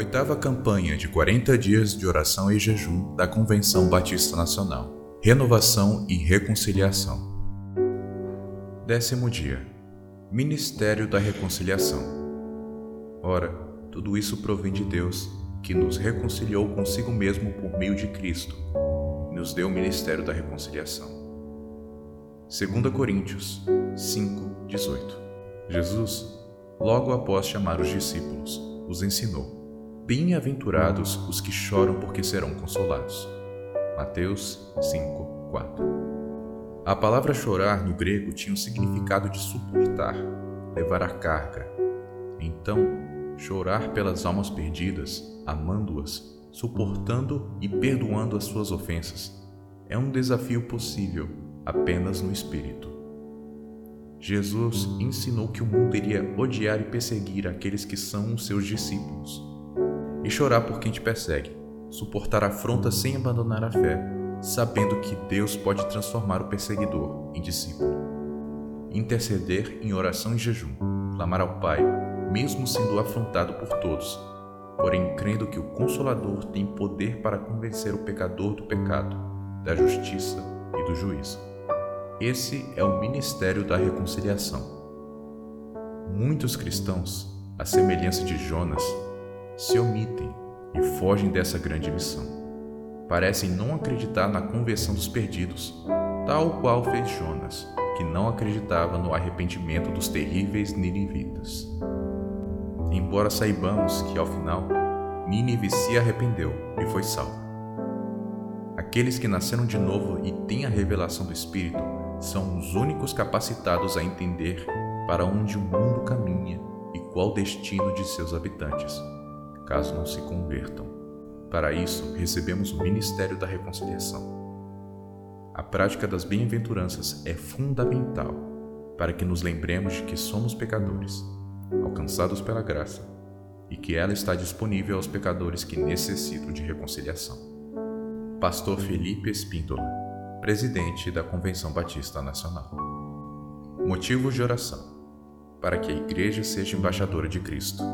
Oitava campanha de 40 dias de oração e jejum da Convenção Batista Nacional. Renovação e reconciliação. Décimo dia. Ministério da Reconciliação. Ora, tudo isso provém de Deus, que nos reconciliou consigo mesmo por meio de Cristo, e nos deu o ministério da reconciliação. 2 Coríntios 5, 18. Jesus, logo após chamar os discípulos, os ensinou Bem-aventurados os que choram, porque serão consolados. Mateus 5, 4. A palavra chorar no grego tinha o significado de suportar, levar a carga. Então, chorar pelas almas perdidas, amando-as, suportando e perdoando as suas ofensas, é um desafio possível apenas no espírito. Jesus ensinou que o mundo iria odiar e perseguir aqueles que são os seus discípulos e chorar por quem te persegue, suportar afronta sem abandonar a fé, sabendo que Deus pode transformar o perseguidor em discípulo. Interceder em oração e jejum, clamar ao Pai, mesmo sendo afrontado por todos, porém crendo que o Consolador tem poder para convencer o pecador do pecado, da justiça e do juízo. Esse é o ministério da reconciliação. Muitos cristãos, à semelhança de Jonas, se omitem e fogem dessa grande missão. Parecem não acreditar na conversão dos perdidos, tal qual fez Jonas, que não acreditava no arrependimento dos terríveis ninivitas. Embora saibamos que, ao final, Nínive se arrependeu e foi salvo. Aqueles que nasceram de novo e têm a revelação do Espírito são os únicos capacitados a entender para onde o mundo caminha e qual o destino de seus habitantes caso não se convertam. Para isso, recebemos o ministério da reconciliação. A prática das bem-aventuranças é fundamental para que nos lembremos de que somos pecadores, alcançados pela graça, e que ela está disponível aos pecadores que necessitam de reconciliação. Pastor Felipe Espíndola, presidente da Convenção Batista Nacional. Motivos de oração: para que a Igreja seja embaixadora de Cristo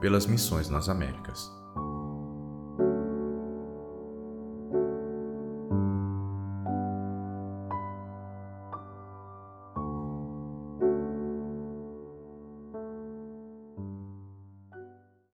pelas missões nas Américas.